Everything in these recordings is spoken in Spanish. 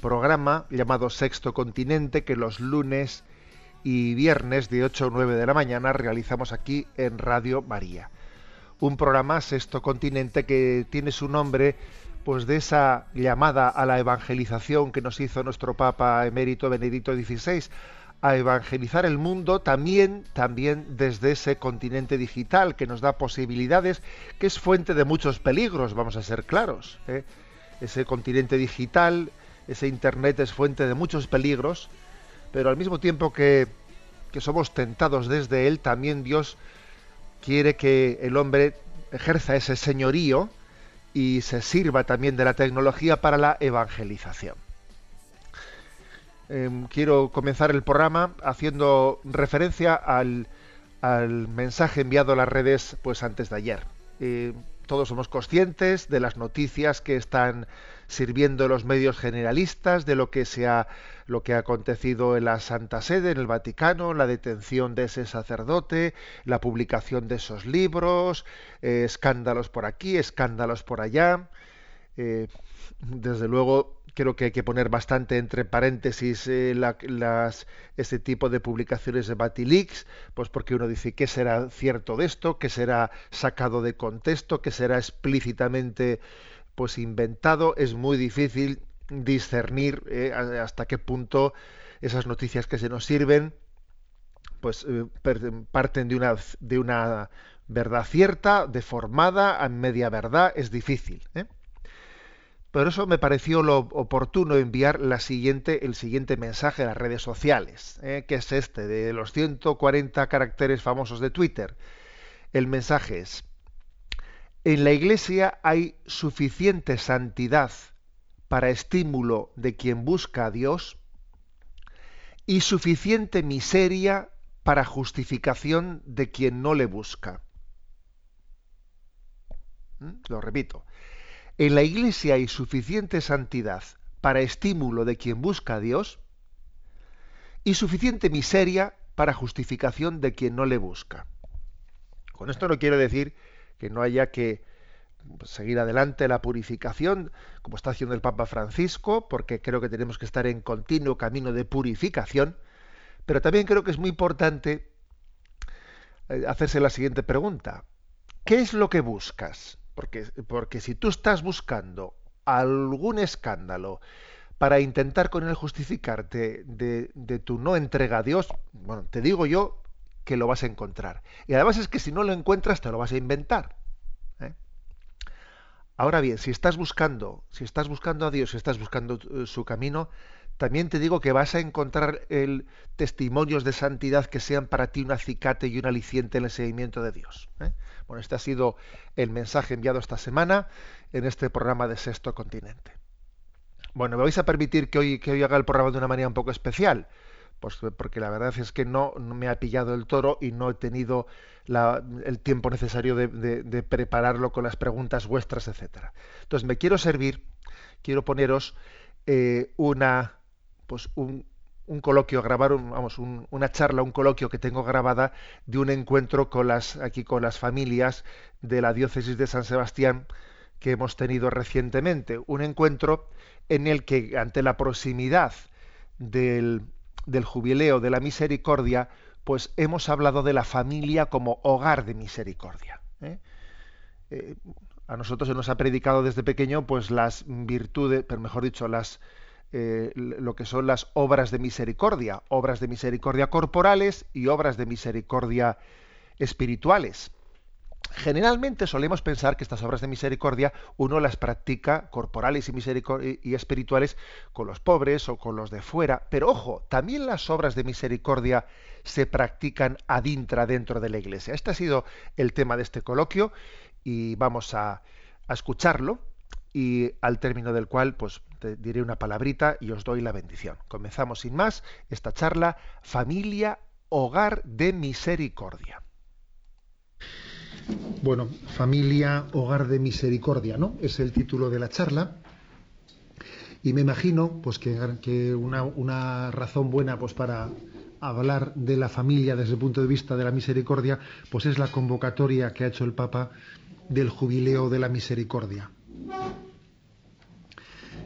programa llamado Sexto Continente que los lunes y viernes de 8 o 9 de la mañana realizamos aquí en Radio María. Un programa Sexto Continente que tiene su nombre pues de esa llamada a la evangelización que nos hizo nuestro Papa emérito Benedicto XVI a evangelizar el mundo también también desde ese continente digital que nos da posibilidades que es fuente de muchos peligros vamos a ser claros ¿eh? ese continente digital ese internet es fuente de muchos peligros pero al mismo tiempo que, que somos tentados desde él también Dios quiere que el hombre ejerza ese señorío y se sirva también de la tecnología para la evangelización. Em, quiero comenzar el programa haciendo referencia al, al mensaje enviado a las redes pues antes de ayer. Eh, todos somos conscientes de las noticias que están sirviendo los medios generalistas, de lo que se ha, lo que ha acontecido en la Santa Sede, en el Vaticano, la detención de ese sacerdote, la publicación de esos libros, eh, escándalos por aquí, escándalos por allá. Eh, desde luego, creo que hay que poner bastante entre paréntesis eh, la- las, este tipo de publicaciones de Batilix, pues porque uno dice qué será cierto de esto, qué será sacado de contexto, qué será explícitamente pues inventado. Es muy difícil discernir eh, hasta qué punto esas noticias que se nos sirven pues eh, parten de una de una verdad cierta, deformada, a media verdad, es difícil. ¿eh? Por eso me pareció lo oportuno enviar la siguiente, el siguiente mensaje a las redes sociales, ¿eh? que es este, de los 140 caracteres famosos de Twitter. El mensaje es, en la Iglesia hay suficiente santidad para estímulo de quien busca a Dios y suficiente miseria para justificación de quien no le busca. ¿Mm? Lo repito. En la Iglesia hay suficiente santidad para estímulo de quien busca a Dios y suficiente miseria para justificación de quien no le busca. Con esto no quiero decir que no haya que seguir adelante la purificación, como está haciendo el Papa Francisco, porque creo que tenemos que estar en continuo camino de purificación, pero también creo que es muy importante eh, hacerse la siguiente pregunta. ¿Qué es lo que buscas? Porque, porque si tú estás buscando algún escándalo para intentar con él justificarte de, de tu no entrega a Dios, bueno, te digo yo que lo vas a encontrar. Y además es que si no lo encuentras, te lo vas a inventar. ¿eh? Ahora bien, si estás buscando, si estás buscando a Dios, si estás buscando eh, su camino, también te digo que vas a encontrar el, testimonios de santidad que sean para ti un acicate y un aliciente en el seguimiento de Dios. ¿eh? Bueno, este ha sido el mensaje enviado esta semana en este programa de Sexto Continente. Bueno, me vais a permitir que hoy, que hoy haga el programa de una manera un poco especial, pues porque la verdad es que no, me ha pillado el toro y no he tenido el tiempo necesario de prepararlo con las preguntas vuestras, etcétera. Entonces me quiero servir, quiero poneros eh, una, pues un, un coloquio, grabar un- vamos, un- una charla, un coloquio que tengo grabada de un encuentro con las, aquí con las familias de la diócesis de San Sebastián que hemos tenido recientemente. Un encuentro en el que, ante la proximidad del, del jubileo de la misericordia, pues hemos hablado de la familia como hogar de misericordia. ¿eh? Eh, a nosotros se nos ha predicado desde pequeño pues las virtudes, pero mejor dicho, las eh, lo que son las obras de misericordia, obras de misericordia corporales y obras de misericordia espirituales. Generalmente solemos pensar que estas obras de misericordia uno las practica corporales y, espirituales con los pobres o con los de fuera, pero ojo, también las obras de misericordia se practican adintra dentro de la iglesia. Este ha sido el tema de este coloquio y vamos a, a escucharlo y al término del cual pues te diré una palabrita y os doy la bendición. Comenzamos sin más esta charla Familia Hogar de Misericordia. Bueno, Familia Hogar de Misericordia, ¿no? Es el título de la charla. Y me imagino pues que, una, una, razón buena pues para hablar de la familia desde el punto de vista de la misericordia, pues es la convocatoria que ha hecho el Papa del jubileo de la misericordia.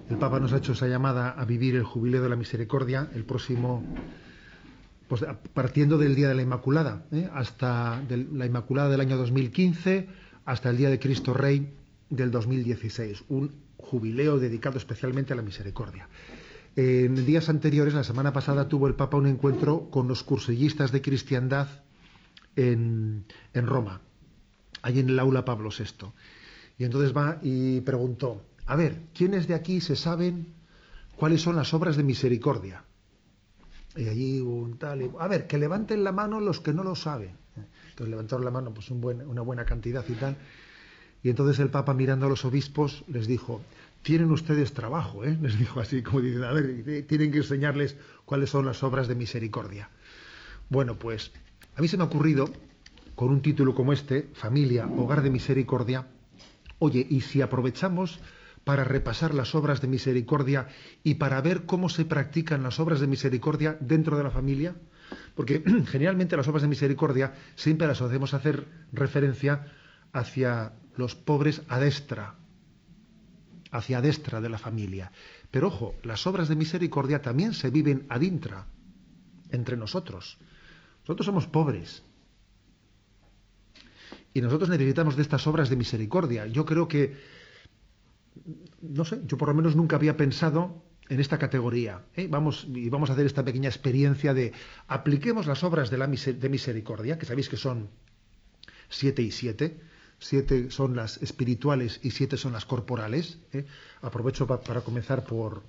El Papa nos ha hecho esa llamada a vivir el jubileo de la misericordia el próximo, pues, partiendo del Día de la Inmaculada, ¿eh? hasta la Inmaculada del año 2015 hasta el Día de Cristo Rey del 2016, un jubileo dedicado especialmente a la misericordia. En días anteriores, la semana pasada, tuvo el Papa un encuentro con los cursillistas de cristiandad en, Roma, allí en el aula Pablo VI. Y entonces va y preguntó, a ver, ¿quiénes de aquí se saben cuáles son las obras de misericordia? Y allí un tal, a ver, que levanten la mano los que no lo saben. Entonces levantaron la mano pues una buena cantidad y tal. Y entonces el Papa mirando a los obispos les dijo, tienen ustedes trabajo, ¿eh? les dijo así, como diciendo, a ver, tienen que enseñarles cuáles son las obras de misericordia. Bueno, pues a mí se me ha ocurrido, con un título como este, Familia, Hogar de Misericordia, oye, y si aprovechamos para repasar las obras de misericordia y para ver cómo se practican las obras de misericordia dentro de la familia? Porque generalmente las obras de misericordia siempre las hacemos hacer referencia hacia los pobres a destra, hacia destra de la familia. Pero ojo, las obras de misericordia también se viven adintra, entre nosotros. Nosotros somos pobres. Y nosotros necesitamos de estas obras de misericordia. Yo creo que no sé, yo por lo menos nunca había pensado en esta categoría. ¿eh? Vamos, y vamos a hacer esta pequeña experiencia de apliquemos las obras de, la de misericordia, que sabéis que son siete y siete. Siete son las espirituales y siete son las corporales. ¿eh? Aprovecho para comenzar por,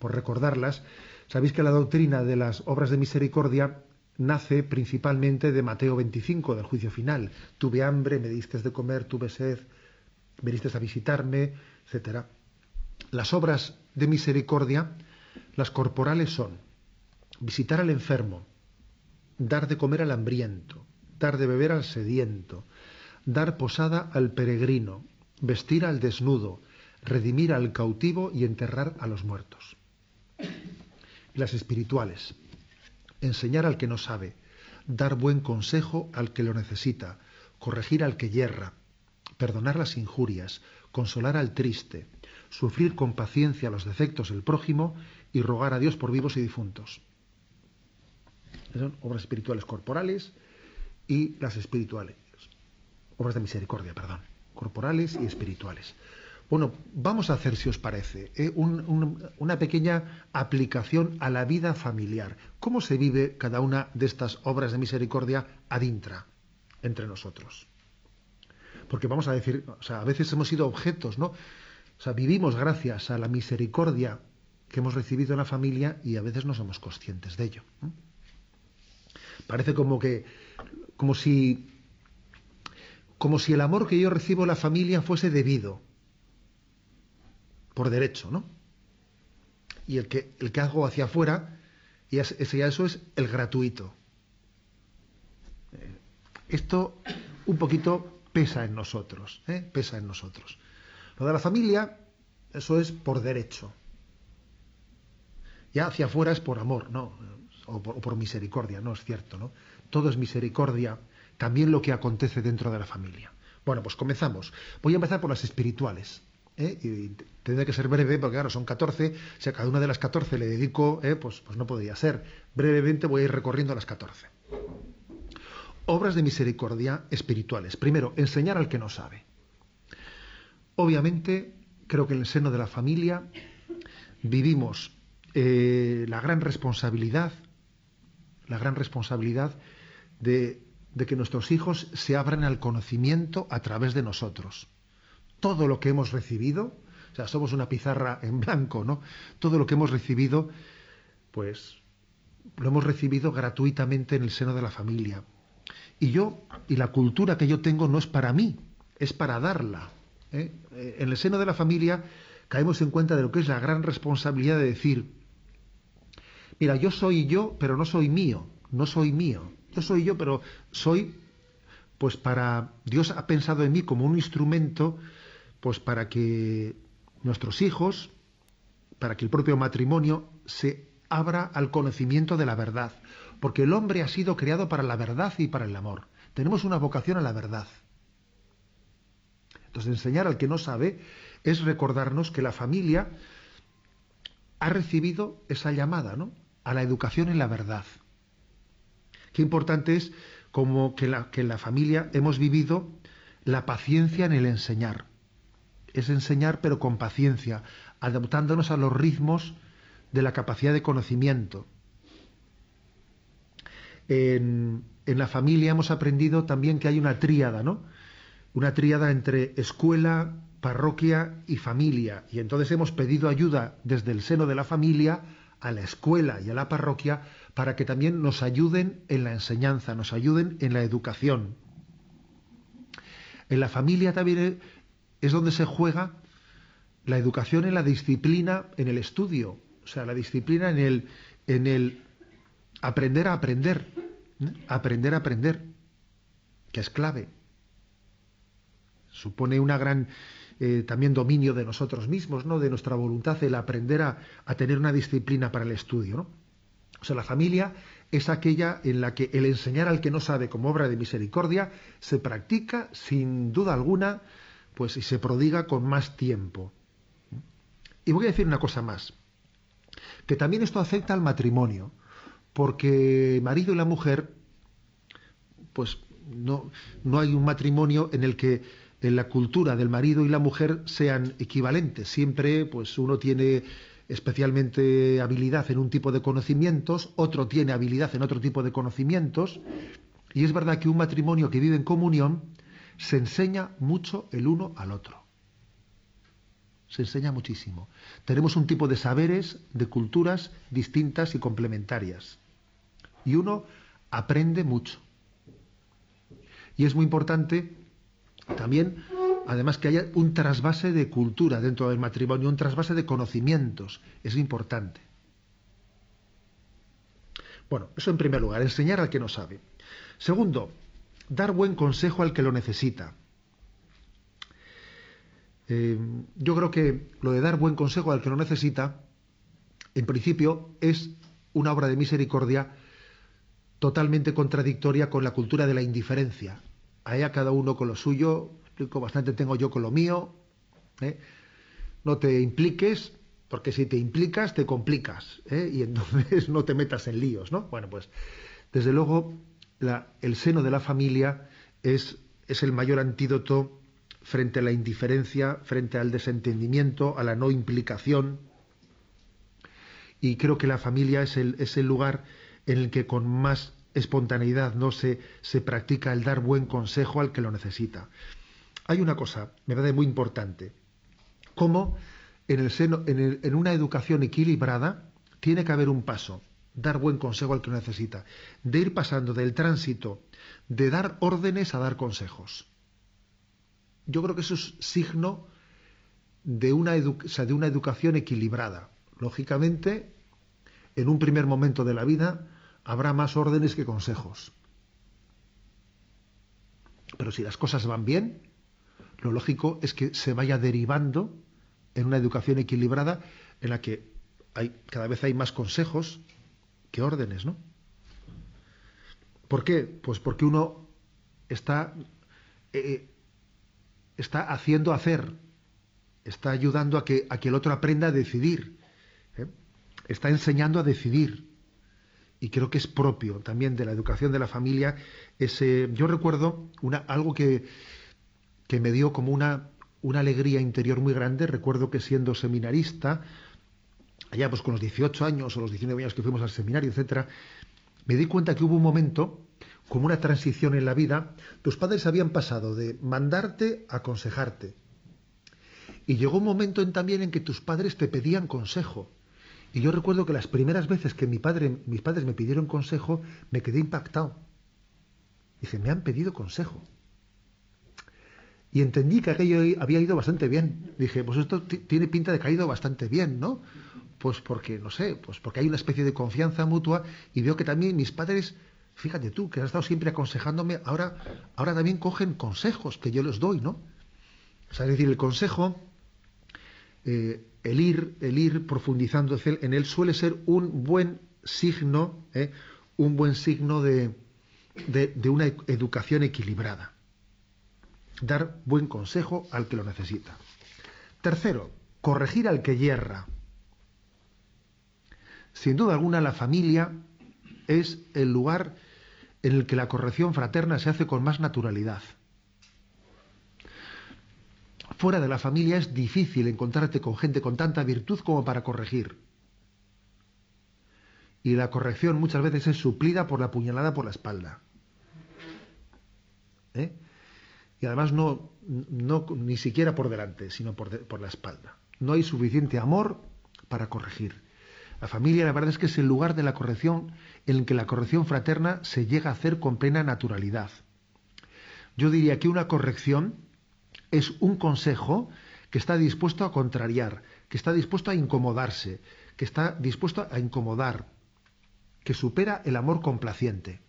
por recordarlas. Sabéis que la doctrina de las obras de misericordia nace principalmente de Mateo 25, del juicio final. Tuve hambre, me diste de comer, tuve sed, veniste a visitarme, Las obras de misericordia, las corporales son visitar al enfermo, dar de comer al hambriento, dar de beber al sediento, dar posada al peregrino, vestir al desnudo, redimir al cautivo y enterrar a los muertos. Las espirituales, enseñar al que no sabe, dar buen consejo al que lo necesita, corregir al que yerra, perdonar las injurias, consolar al triste, sufrir con paciencia los defectos del prójimo y rogar a Dios por vivos y difuntos. son obras espirituales corporales y las espirituales. Obras de misericordia, perdón. Corporales y espirituales. Bueno, vamos a hacer, si os parece, eh, una pequeña aplicación a la vida familiar. ¿Cómo se vive cada una de estas obras de misericordia adintra entre nosotros? Porque vamos a decir, o sea, a veces hemos sido objetos, ¿no? O sea, vivimos gracias a la misericordia que hemos recibido en la familia y a veces no somos conscientes de ello. Parece como que, como si, como si el amor que yo recibo en la familia fuese debido, por derecho, ¿no? Y el que, el que hago hacia afuera, y ese, ya eso es el gratuito. Eh, esto un poquito pesa en nosotros, ¿eh? pesa en nosotros. Lo de la familia, eso es por derecho. Ya hacia afuera es por amor, ¿no? O por, misericordia, no es cierto, ¿no? Todo es misericordia, también lo que acontece dentro de la familia. Bueno, pues comenzamos. Voy a empezar por las espirituales. ¿eh? Y tendré que ser breve, porque claro, son 14. Si a cada una de las 14 le dedico, ¿eh? pues, pues no podría ser. Brevemente voy a ir recorriendo las 14. Obras de misericordia espirituales. Primero, enseñar al que no sabe. Obviamente, creo que en el seno de la familia vivimos eh, la gran responsabilidad, la gran responsabilidad de, de que nuestros hijos se abran al conocimiento a través de nosotros. Todo lo que hemos recibido, o sea, somos una pizarra en blanco, ¿no? Todo lo que hemos recibido, pues lo hemos recibido gratuitamente en el seno de la familia. Y yo, y la cultura que yo tengo no es para mí, es para darla. ¿eh? Eh, En el seno de la familia caemos en cuenta de lo que es la gran responsabilidad de decir, mira, yo soy yo, pero no soy mío, no soy mío. Yo soy yo, pero soy, pues para, Dios ha pensado en mí como un instrumento, pues para que nuestros hijos, para que el propio matrimonio se abra al conocimiento de la verdad, porque el hombre ha sido creado para la verdad y para el amor. Tenemos una vocación a la verdad. Entonces, enseñar al que no sabe es recordarnos que la familia ha recibido esa llamada, ¿no? A la educación en la verdad. Qué importante es como que, que en la familia hemos vivido la paciencia en el enseñar. Es enseñar pero con paciencia, adaptándonos a los ritmos de la capacidad de conocimiento. En, la familia hemos aprendido también que hay una tríada, ¿no? Una tríada entre escuela, parroquia y familia. Y entonces hemos pedido ayuda desde el seno de la familia a la escuela y a la parroquia para que también nos ayuden en la enseñanza, nos ayuden en la educación. En la familia también es donde se juega la educación en la disciplina, en el estudio, o sea, la disciplina en el, en el aprender a aprender, aprender a aprender, que es clave. Supone una gran eh, también dominio de nosotros mismos, ¿no? De nuestra voluntad, el aprender a, a tener una disciplina para el estudio. O sea, la familia es aquella en la que el enseñar al que no sabe como obra de misericordia se practica sin duda alguna, pues y se prodiga con más tiempo. Y voy a decir una cosa más, que también esto afecta al matrimonio, porque marido y la mujer, pues no, no hay un matrimonio en el que en la cultura del marido y la mujer sean equivalentes. Siempre, pues uno tiene especialmente habilidad en un tipo de conocimientos, otro tiene habilidad en otro tipo de conocimientos, y es verdad que un matrimonio que vive en comunión se enseña mucho el uno al otro. Se enseña muchísimo. Tenemos un tipo de saberes, de culturas distintas y complementarias. Y uno aprende mucho. Y es muy importante también además que haya un trasvase de cultura dentro del matrimonio, un trasvase de conocimientos, es importante. Bueno, eso en primer lugar, enseñar al que no sabe. Segundo, dar buen consejo al que lo necesita. Eh, yo creo que lo de dar buen consejo al que lo necesita, en principio, es una obra de misericordia totalmente contradictoria con la cultura de la indiferencia. Allá cada uno con lo suyo, bastante tengo yo con lo mío. ¿eh? No te impliques, porque si te implicas te complicas ¿eh? y entonces no te metas en líos, ¿no? Bueno, pues desde luego el seno de la familia es, es el mayor antídoto frente a la indiferencia, frente al desentendimiento, a la no implicación. Y creo que la familia es el, es el lugar en el que con más espontaneidad no se, se practica el dar buen consejo al que lo necesita hay una cosa, me parece muy importante, cómo en, el seno, en, en, una educación equilibrada tiene que haber un paso, dar buen consejo al que lo necesita, de ir pasando del tránsito de dar órdenes a dar consejos. Yo creo que eso es signo de una, sea, de una educación equilibrada. Lógicamente, en un primer momento de la vida habrá más órdenes que consejos. Pero si las cosas van bien, lo lógico es que se vaya derivando en una educación equilibrada en la que hay, cada vez hay más consejos que órdenes, ¿no? ¿Por qué? Pues porque uno está, eh, está haciendo hacer, está ayudando a que, a que el otro aprenda a decidir, ¿eh? está enseñando a decidir. Y creo que es propio también de la educación de la familia ese. Yo recuerdo una, algo que, que me dio como una, una alegría interior muy grande. Recuerdo que siendo seminarista, allá pues con los 18 años o los 19 años que fuimos al seminario, etcétera, me di cuenta que hubo un momento, como una transición en la vida, tus padres habían pasado de mandarte a aconsejarte. Y llegó un momento en, también en que tus padres te pedían consejo. Y yo recuerdo que las primeras veces que mi padre, mis padres me pidieron consejo, me quedé impactado. Dije, me han pedido consejo. Y entendí que aquello había ido bastante bien. Dije, pues esto tiene pinta de que ha ido bastante bien, ¿no? Pues porque, no sé, pues porque hay una especie de confianza mutua y veo que también mis padres, fíjate tú, que han estado siempre aconsejándome, ahora, ahora también cogen consejos que yo les doy, ¿no? O sea, es decir, el consejo, eh, el ir, el ir profundizando en él suele ser un buen signo, ¿eh? un buen signo de, de una educación equilibrada dar buen consejo al que lo necesita. Tercero, corregir al que hierra. Sin duda alguna, la familia es el lugar en el que la corrección fraterna se hace con más naturalidad. Fuera de la familia es difícil encontrarte con gente con tanta virtud como para corregir. Y la corrección muchas veces es suplida por la puñalada por la espalda. ¿Eh? y además no, no ni siquiera por delante, sino por, por la espalda. No hay suficiente amor para corregir. La familia, la verdad es que es el lugar de la corrección en el que la corrección fraterna se llega a hacer con plena naturalidad. Yo diría que una corrección es un consejo que está dispuesto a contrariar, que está dispuesto a incomodarse, que está dispuesto a incomodar, que supera el amor complaciente.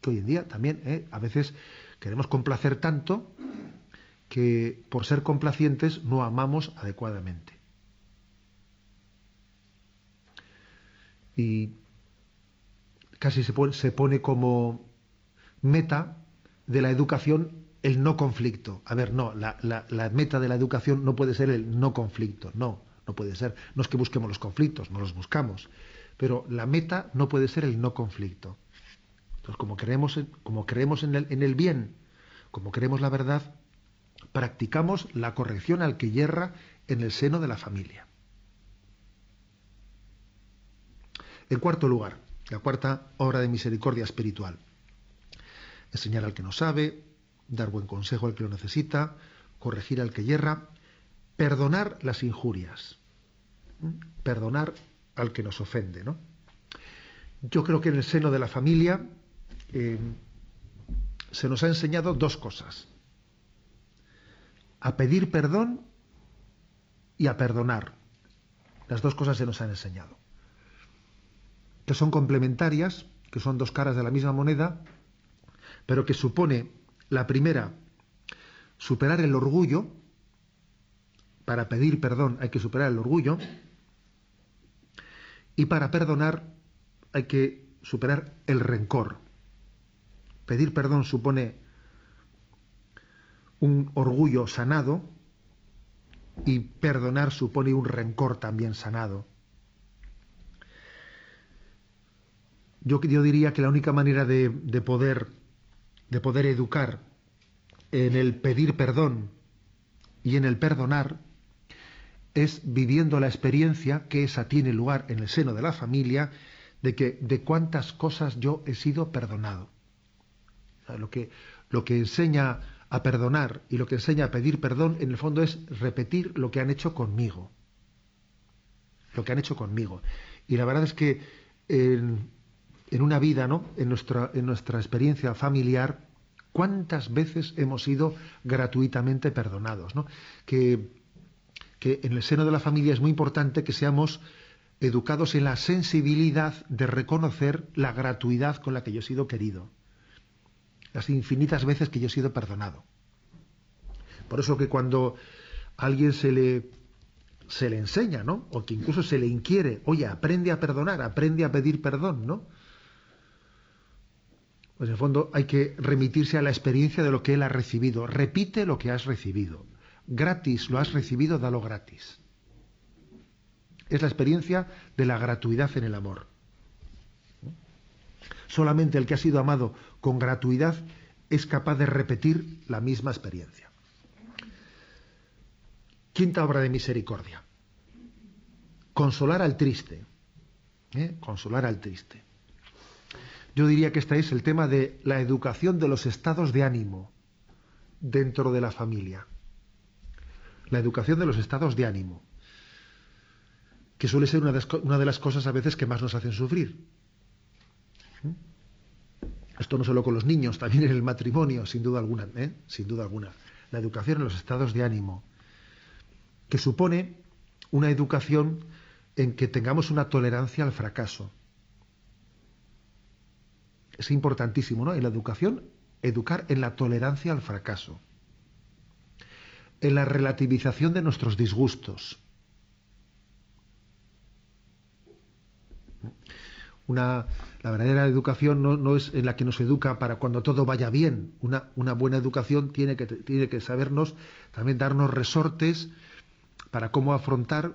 Que hoy en día también, ¿eh? a veces Queremos complacer tanto que por ser complacientes no amamos adecuadamente. Y casi se pone, como meta de la educación el no conflicto. A ver, no, la, meta de la educación no puede ser el no conflicto, no, no puede ser. No es que busquemos los conflictos, no los buscamos, pero la meta no puede ser el no conflicto. Entonces, como creemos, como creemos en, el, en el bien, como creemos la verdad, practicamos la corrección al que yerra en el seno de la familia. En cuarto lugar, la cuarta obra de misericordia espiritual. Enseñar al que no sabe, dar buen consejo al que lo necesita, corregir al que yerra, perdonar las injurias, perdonar al que nos ofende. ¿no? Yo creo que en el seno de la familia eh, se nos ha enseñado dos cosas. A pedir perdón y a perdonar. Las dos cosas se nos han enseñado. Que son complementarias, que son dos caras de la misma moneda, pero que supone la primera, superar el orgullo. Para pedir perdón hay que superar el orgullo. Y para perdonar hay que superar el rencor. Pedir perdón supone un orgullo sanado y perdonar supone un rencor también sanado. Yo, yo diría que la única manera de, de, poder, de poder educar en el pedir perdón y en el perdonar es viviendo la experiencia que esa tiene lugar en el seno de la familia de que de cuántas cosas yo he sido perdonado. Lo que, lo que enseña a perdonar y lo que enseña a pedir perdón, en el fondo es repetir lo que han hecho conmigo. Lo que han hecho conmigo. Y la verdad es que una vida, ¿no? En nuestra, en nuestra experiencia familiar, ¿cuántas veces hemos sido gratuitamente perdonados? ¿no? Que, que en el seno de la familia es muy importante que seamos educados en la sensibilidad de reconocer la gratuidad con la que yo he sido querido las infinitas veces que yo he sido perdonado. Por eso que cuando a alguien se le, se le enseña, ¿no? O que incluso se le inquiere, oye, aprende a perdonar, aprende a pedir perdón, ¿no? Pues en el fondo hay que remitirse a la experiencia de lo que él ha recibido. Repite lo que has recibido. Gratis lo has recibido, dalo gratis. Es la experiencia de la gratuidad en el amor. Solamente el que ha sido amado con gratuidad es capaz de repetir la misma experiencia. Quinta obra de misericordia. consolar al triste. ¿eh? Consolar al triste. Yo diría que este es el tema de la educación de los estados de ánimo dentro de la familia. La educación de los estados de ánimo, que suele ser una de, las cosas a veces que más nos hacen sufrir. ¿Mm? Esto no solo con los niños, también en el matrimonio, sin duda alguna, ¿eh? sin duda alguna. La educación en los estados de ánimo, que supone una educación en que tengamos una tolerancia al fracaso. Es importantísimo, ¿no? En la educación, educar en la tolerancia al fracaso, en la relativización de nuestros disgustos. Una, la verdadera educación no, es en la que nos educa para cuando todo vaya bien. Una, una buena educación tiene que, tiene que sabernos también darnos resortes para cómo afrontar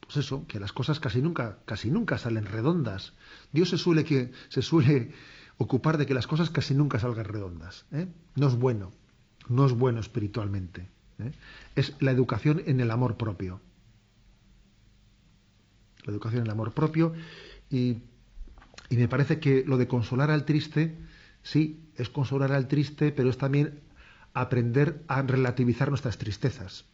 pues eso, que las cosas casi nunca, casi nunca salen redondas. Dios se suele, que, se suele ocupar de que las cosas casi nunca salgan redondas. ¿eh? No es bueno, no es bueno espiritualmente. ¿eh? Es la educación en el amor propio. La educación en el amor propio y, y me parece que lo de consolar al triste, sí, es consolar al triste, pero es también aprender a relativizar nuestras tristezas.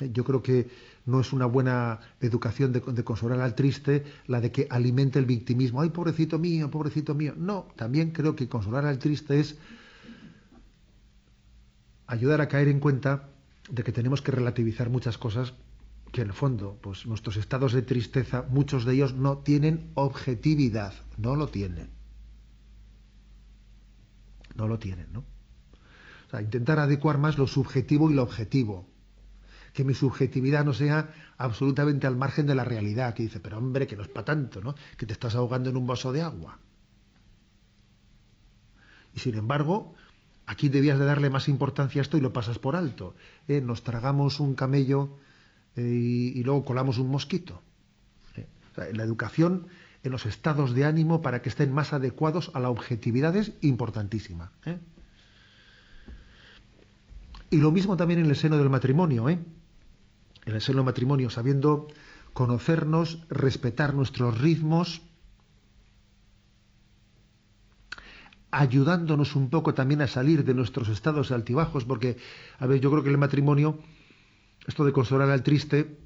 Yo creo que no es una buena educación de, consolar al triste la de que alimente el victimismo. Ay, pobrecito mío, pobrecito mío. No, también creo que consolar al triste es ayudar a caer en cuenta de que tenemos que relativizar muchas cosas que en el fondo, pues nuestros estados de tristeza, muchos de ellos no tienen objetividad, no lo tienen. No lo tienen, ¿no? O sea, intentar adecuar más lo subjetivo y lo objetivo que mi subjetividad no sea absolutamente al margen de la realidad, que dice, pero hombre, que no es para tanto, ¿no? Que te estás ahogando en un vaso de agua. Y sin embargo, aquí debías de darle más importancia a esto y lo pasas por alto. ¿eh? Nos tragamos un camello eh, y, luego colamos un mosquito. ¿eh? la educación en los estados de ánimo para que estén más adecuados a la objetividad es importantísima. Y lo mismo también en el seno del matrimonio, ¿eh? En el seno matrimonio, sabiendo conocernos, respetar nuestros ritmos, ayudándonos un poco también a salir de nuestros estados altibajos, porque, a ver, yo creo que el matrimonio, esto de consolar al triste,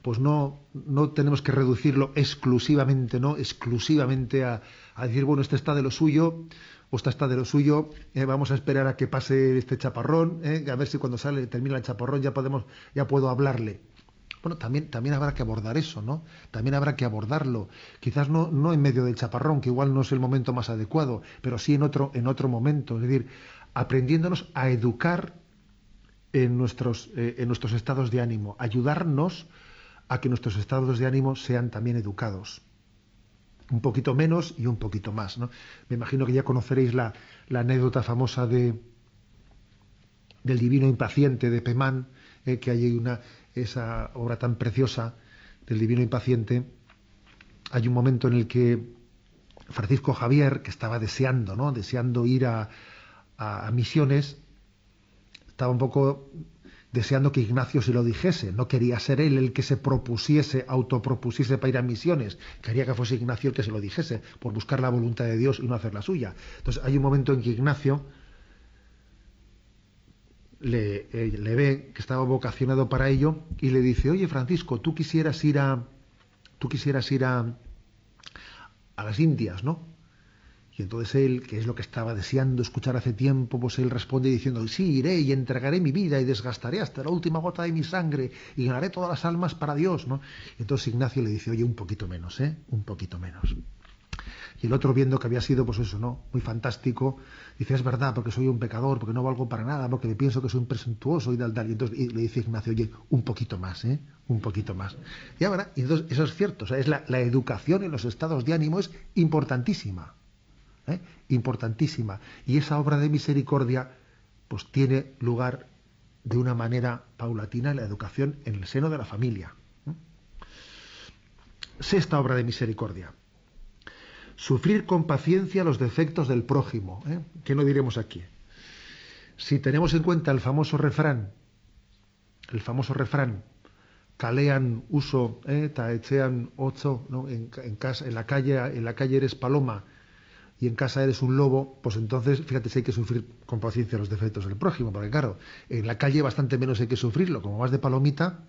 pues no, no tenemos que reducirlo exclusivamente, ¿no? Exclusivamente a, decir, bueno, este está de lo suyo, este está de lo suyo, eh, vamos a esperar a que pase este chaparrón, eh, a ver si cuando sale, termina el chaparrón, ya podemos, ya puedo hablarle. Bueno, también, también habrá que abordar eso, ¿no? También habrá que abordarlo. Quizás no, no en medio del chaparrón, que igual no es el momento más adecuado, pero sí en otro, en otro momento. Es decir, aprendiéndonos a educar en nuestros, eh, en nuestros estados de ánimo, ayudarnos a que nuestros estados de ánimo sean también educados. Un poquito menos y un poquito más. ¿no? Me imagino que ya conoceréis la, anécdota famosa de, del divino impaciente de Pemán, eh, que hay una, esa obra tan preciosa del divino impaciente. Hay un momento en el que Francisco Javier, que estaba deseando, ¿no? deseando ir a, a misiones, estaba un poco deseando que Ignacio se lo dijese. No quería ser él el que se propusiese, autopropusiese para ir a misiones. Quería que fuese Ignacio el que se lo dijese, por buscar la voluntad de Dios y no hacer la suya. Entonces hay un momento en que Ignacio le, eh, le ve que estaba vocacionado para ello y le dice, oye Francisco, tú quisieras ir a, tú quisieras ir a, a las Indias, ¿no? Y entonces él, que es lo que estaba deseando escuchar hace tiempo, pues él responde diciendo, sí, iré y entregaré mi vida y desgastaré hasta la última gota de mi sangre y ganaré todas las almas para Dios, ¿no? Y entonces Ignacio le dice, oye, un poquito menos, ¿eh? Un poquito menos. Y el otro viendo que había sido, pues eso, ¿no? Muy fantástico, dice, es verdad, porque soy un pecador, porque no valgo para nada, porque me pienso que soy un presuntuoso y tal, tal. Y entonces le dice Ignacio, oye, un poquito más, ¿eh? Un poquito más. Y ahora, y entonces eso es cierto, o sea, es la, la educación en los estados de ánimo es importantísima. ¿Eh? importantísima. Y esa obra de misericordia pues tiene lugar de una manera paulatina en la educación en el seno de la familia. ¿eh? Sexta obra de misericordia. Sufrir con paciencia los defectos del prójimo. ¿eh? ¿Qué no diremos aquí? Si tenemos en cuenta el famoso refrán, el famoso refrán, kalean uso eh, eta etxean otzo, ¿no? en, casa, en, la calle, en la calle eres paloma y en casa eres un lobo, pues entonces fíjate si hay que sufrir con paciencia los defectos del prójimo, porque claro, en la calle bastante menos hay que sufrirlo, como vas de palomita,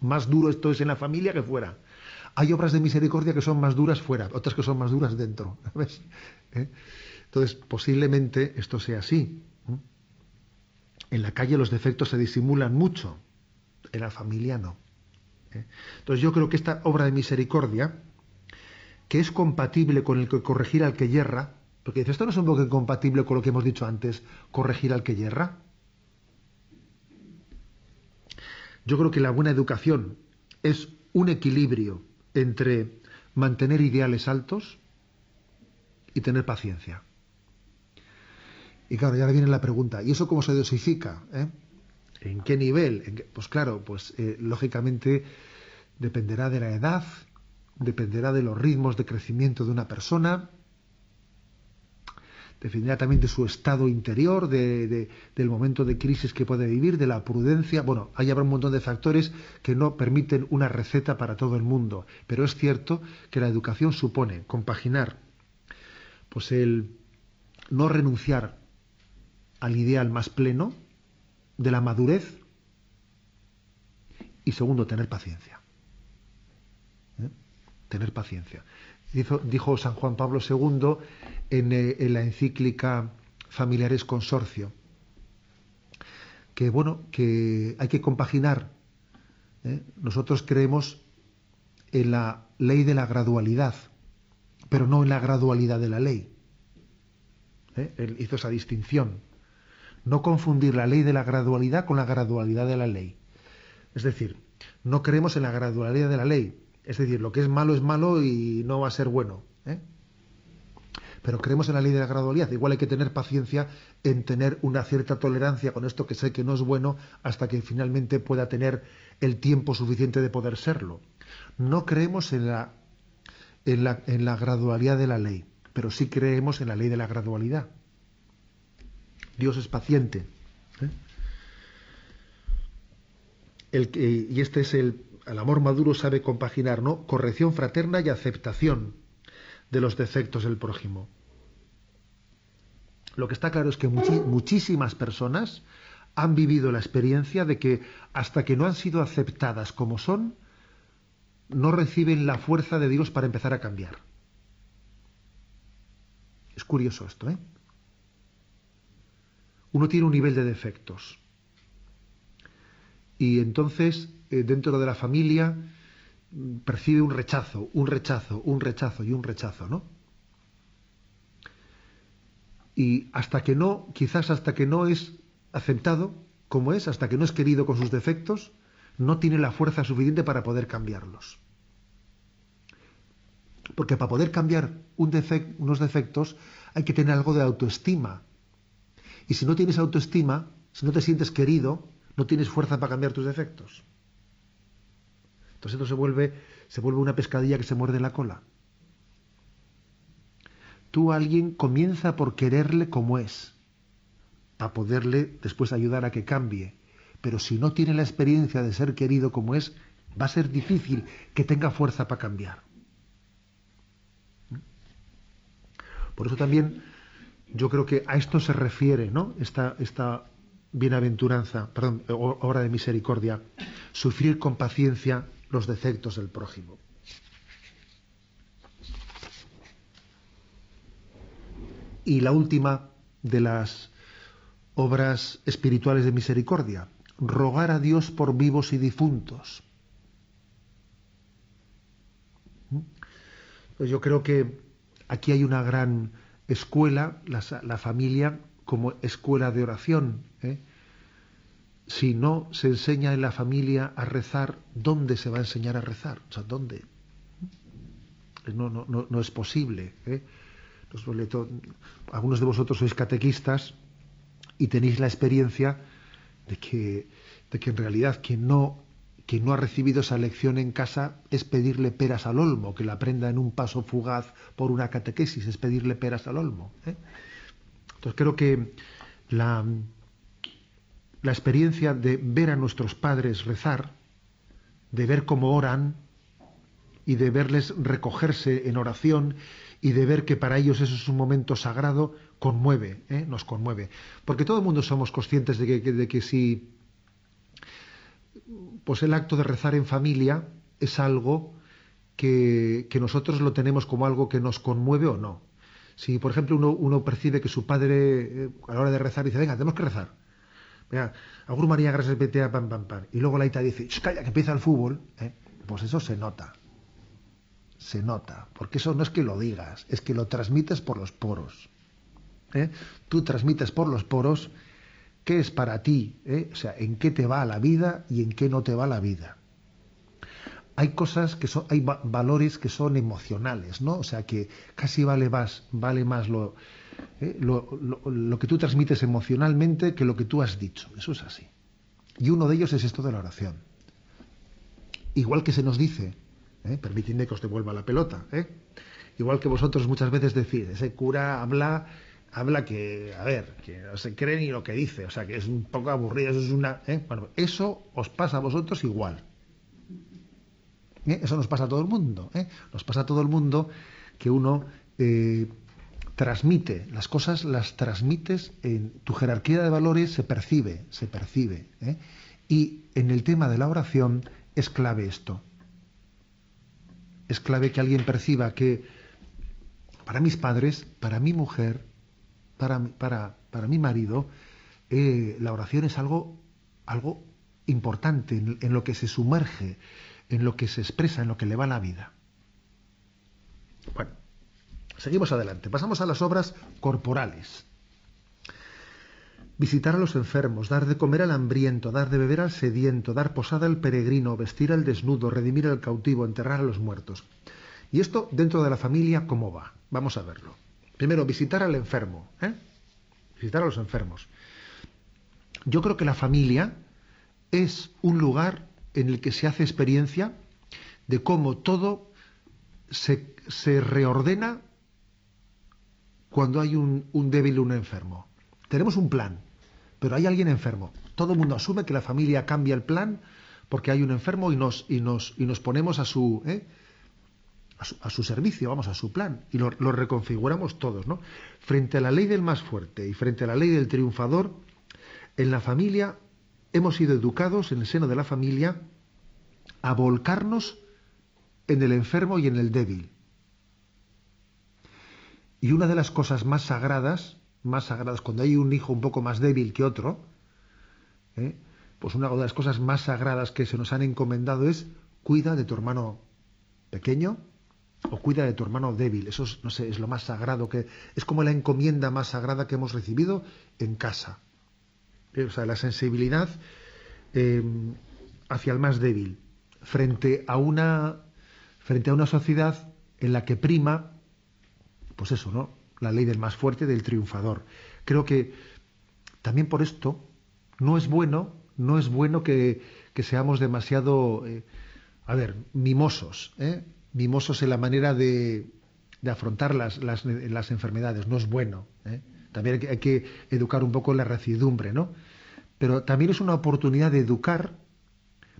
más duro esto es en la familia que fuera. Hay obras de misericordia que son más duras fuera, otras que son más duras dentro. ¿ves? ¿Eh? Entonces, posiblemente esto sea así. En la calle los defectos se disimulan mucho, en la familia no. ¿Eh? Entonces yo creo que esta obra de misericordia, que es compatible con el que corregir al que yerra, porque dice, esto no es un poco incompatible con lo que hemos dicho antes, corregir al que yerra. Yo creo que la buena educación es un equilibrio entre mantener ideales altos y tener paciencia. Y claro, ya viene la pregunta, ¿y eso cómo se dosifica? Eh? ¿En qué nivel? Pues claro, pues eh, lógicamente dependerá de la edad, dependerá de los ritmos de crecimiento de una persona, dependerá también de su estado interior, de, de, del momento de crisis que puede vivir, de la prudencia. Bueno, ahí habrá un montón de factores que no permiten una receta para todo el mundo, pero es cierto que la educación supone compaginar, pues el no renunciar al ideal más pleno, de la madurez y segundo, tener paciencia. Tener paciencia. Dijo, San Juan Pablo II en, eh, en, la encíclica Familiares Consorcio que bueno, que hay que compaginar. ¿eh? Nosotros creemos en la ley de la gradualidad, pero no en la gradualidad de la ley. ¿Eh? Él hizo esa distinción no confundir la ley de la gradualidad con la gradualidad de la ley. Es decir, no creemos en la gradualidad de la ley. Es decir, lo que es malo es malo y no va a ser bueno. ¿eh? Pero creemos en la ley de la gradualidad. Igual hay que tener paciencia en tener una cierta tolerancia con esto que sé que no es bueno hasta que finalmente pueda tener el tiempo suficiente de poder serlo. No creemos en la, en la, en la gradualidad de la ley, pero sí creemos en la ley de la gradualidad. Dios es paciente. ¿eh? Y este es el, el amor maduro sabe compaginar, ¿no? Corrección fraterna y aceptación de los defectos del prójimo. Lo que está claro es que muchísimas personas han vivido la experiencia de que hasta que no han sido aceptadas como son, no reciben la fuerza de Dios para empezar a cambiar. Es curioso esto, ¿eh? uno tiene un nivel de defectos. Y entonces, eh, dentro de la familia, percibe un rechazo, un rechazo, un rechazo y un rechazo, ¿no? Y hasta que no, quizás hasta que no es aceptado como es, hasta que no es querido con sus defectos, no tiene la fuerza suficiente para poder cambiarlos. Porque para poder cambiar unos defectos hay que tener algo de autoestima, y si no tienes autoestima, si no te sientes querido, no tienes fuerza para cambiar tus defectos. Entonces esto se vuelve, se vuelve una pescadilla que se muerde la cola. Tú a alguien comienza por quererle como es, para poderle después ayudar a que cambie. Pero si no tiene la experiencia de ser querido como es, va a ser difícil que tenga fuerza para cambiar. Por eso también yo creo que a esto se refiere, ¿no? Esta, esta bienaventuranza, perdón, obra de misericordia, sufrir con paciencia los defectos del prójimo. Y la última de las obras espirituales de misericordia, rogar a Dios por vivos y difuntos. ¿Mm? Pues yo creo que aquí hay una gran escuela, la, la familia como escuela de oración. ¿eh? Si no se enseña en la familia a rezar, ¿dónde se va a enseñar a rezar? O sea, ¿dónde? No, no, no, no es posible. ¿eh? Algunos de vosotros sois catequistas y tenéis la experiencia de que, de que en realidad quien no quien no ha recibido esa lección en casa es pedirle peras al olmo, que la aprenda en un paso fugaz por una catequesis, es pedirle peras al olmo. ¿eh? Entonces creo que la, la experiencia de ver a nuestros padres rezar de ver cómo oran y de verles recogerse en oración y de ver que para ellos eso es un momento sagrado, conmueve, ¿eh? nos conmueve. Porque todo el mundo somos conscientes de que, si pues el acto de rezar en familia es algo que, que, nosotros lo tenemos como algo que nos conmueve o no. Si, por ejemplo, uno, uno percibe que su padre eh, a la hora de rezar dice, venga, tenemos que rezar. Venga, Agur María, gracias, a pam, pam, pam. Y luego la Ita dice, calla, que empieza el fútbol. ¿eh? Pues eso se nota. Se nota. Porque eso no es que lo digas, es que lo transmites por los poros. ¿eh? Tú transmites por los poros qué es para ti, ¿eh? o sea, en qué te va la vida y en qué no te va la vida. Hay cosas que son, hay valores que son emocionales, ¿no? O sea, que casi vale más, vale más lo, ¿eh? lo, que tú transmites emocionalmente que lo que tú has dicho. Eso es así. Y uno de ellos es esto de la oración. Igual que se nos dice, ¿eh? permitidme que os devuelva la pelota, ¿eh? igual que vosotros muchas veces decís, ese cura habla habla que, a ver, que no se cree ni lo que dice, o sea, que es un poco aburrido, eso es una... ¿eh? Bueno, eso os pasa a vosotros igual. ¿Eh? Eso nos pasa a todo el mundo. ¿eh? Nos pasa a todo el mundo que uno eh, transmite, las cosas las transmites, en tu jerarquía de valores se percibe, se percibe. ¿eh? Y en el tema de la oración es clave esto. Es clave que alguien perciba que para mis padres, para mi mujer, para, para, para mi marido, eh, la oración es algo, algo importante en, en, lo que se sumerge, en lo que se expresa, en lo que le va la vida. Bueno, seguimos adelante. Pasamos a las obras corporales. Visitar a los enfermos, dar de comer al hambriento, dar de beber al sediento, dar posada al peregrino, vestir al desnudo, redimir al cautivo, enterrar a los muertos. Y esto dentro de la familia, ¿cómo va? Vamos a verlo. Primero, visitar al enfermo. ¿eh? Visitar a los enfermos. Yo creo que la familia es un lugar en el que se hace experiencia de cómo todo se, se reordena cuando hay un, un débil, un enfermo. Tenemos un plan, pero hay alguien enfermo. Todo el mundo asume que la familia cambia el plan porque hay un enfermo y nos, y nos, y nos ponemos a su, ¿eh? a su, servicio, vamos, a su plan, y lo, lo, reconfiguramos todos, ¿no? Frente a la ley del más fuerte y frente a la ley del triunfador, en la familia hemos sido educados, en el seno de la familia, a volcarnos en el enfermo y en el débil. Y una de las cosas más sagradas, más sagradas, cuando hay un hijo un poco más débil que otro, ¿eh? pues una de las cosas más sagradas que se nos han encomendado es cuida de tu hermano pequeño o cuida de tu hermano débil. Eso es, no sé, es lo más sagrado que es como la encomienda más sagrada que hemos recibido en casa. ¿Eh? O sea, la sensibilidad eh, hacia el más débil frente a una frente a una sociedad en la que prima pues eso, ¿no? La ley del más fuerte, del triunfador. Creo que también por esto no es bueno, no es bueno que, seamos demasiado, eh, a ver, mimosos, ¿eh? mimosos en la manera de, afrontar las, enfermedades. No es bueno. ¿eh? También hay que, educar un poco la recidumbre, ¿no? Pero también es una oportunidad de educar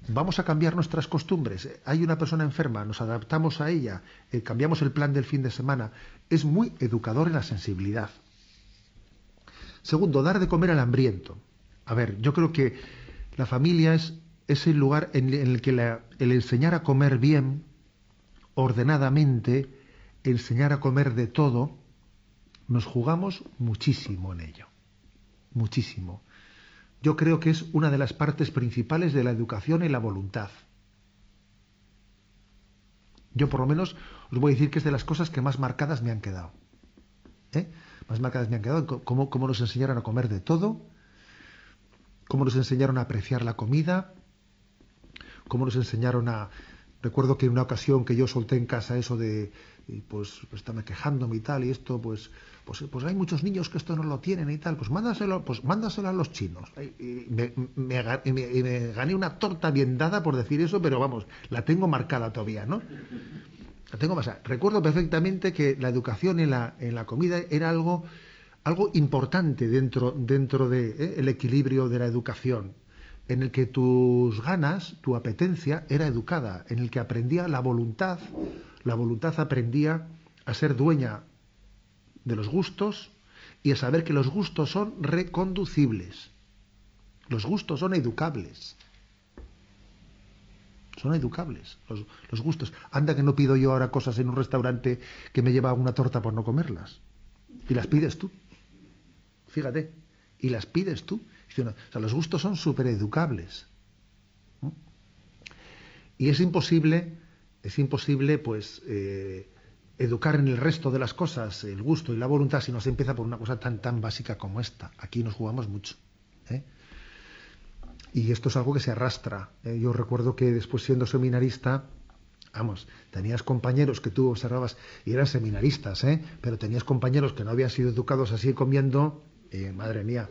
vamos a cambiar nuestras costumbres. Hay una persona enferma, nos adaptamos a ella, eh, cambiamos el plan del fin de semana. Es muy educador en la sensibilidad. Segundo, dar de comer al hambriento. A ver, yo creo que la familia es, es el lugar en, el que el enseñar a comer bien, ordenadamente, enseñar a comer de todo, nos jugamos muchísimo en ello. Muchísimo yo creo que es una de las partes principales de la educación y la voluntad. Yo por lo menos os voy a decir que es de las cosas que más marcadas me han quedado. ¿Eh? Más marcadas me han quedado cómo, nos enseñaron a comer de todo, cómo nos enseñaron a apreciar la comida, cómo nos enseñaron a... Recuerdo que en una ocasión que yo solté en casa eso de, pues, pues estaba quejándome y tal, y esto, pues, pues, pues, hay muchos niños que esto no lo tienen y tal, pues mándaselo, pues mándaselo a los chinos. Y me, gané una torta bien dada por decir eso, pero vamos, la tengo marcada todavía, ¿no? La tengo más. Recuerdo perfectamente que la educación en la, en la comida era algo, algo importante dentro, dentro del de, ¿eh? equilibrio de la educación. en el que tus ganas, tu apetencia era educada, en el que aprendía la voluntad, la voluntad aprendía a ser dueña de los gustos y a saber que los gustos son reconducibles. Los gustos son educables. Son educables los, los, gustos. Anda que no pido yo ahora cosas en un restaurante que me lleva una torta por no comerlas. Y las pides tú. Fíjate. Y las pides tú. O sea, los gustos son súper educables. Y es imposible, es imposible, pues, eh, educar en el resto de las cosas el gusto y la voluntad si no se empieza por una cosa tan tan básica como esta. Aquí nos jugamos mucho. ¿eh? Y esto es algo que se arrastra. ¿eh? Yo recuerdo que después siendo seminarista, vamos, tenías compañeros que tú observabas y eran seminaristas, ¿eh? pero tenías compañeros que no habían sido educados así comiendo, madre mía.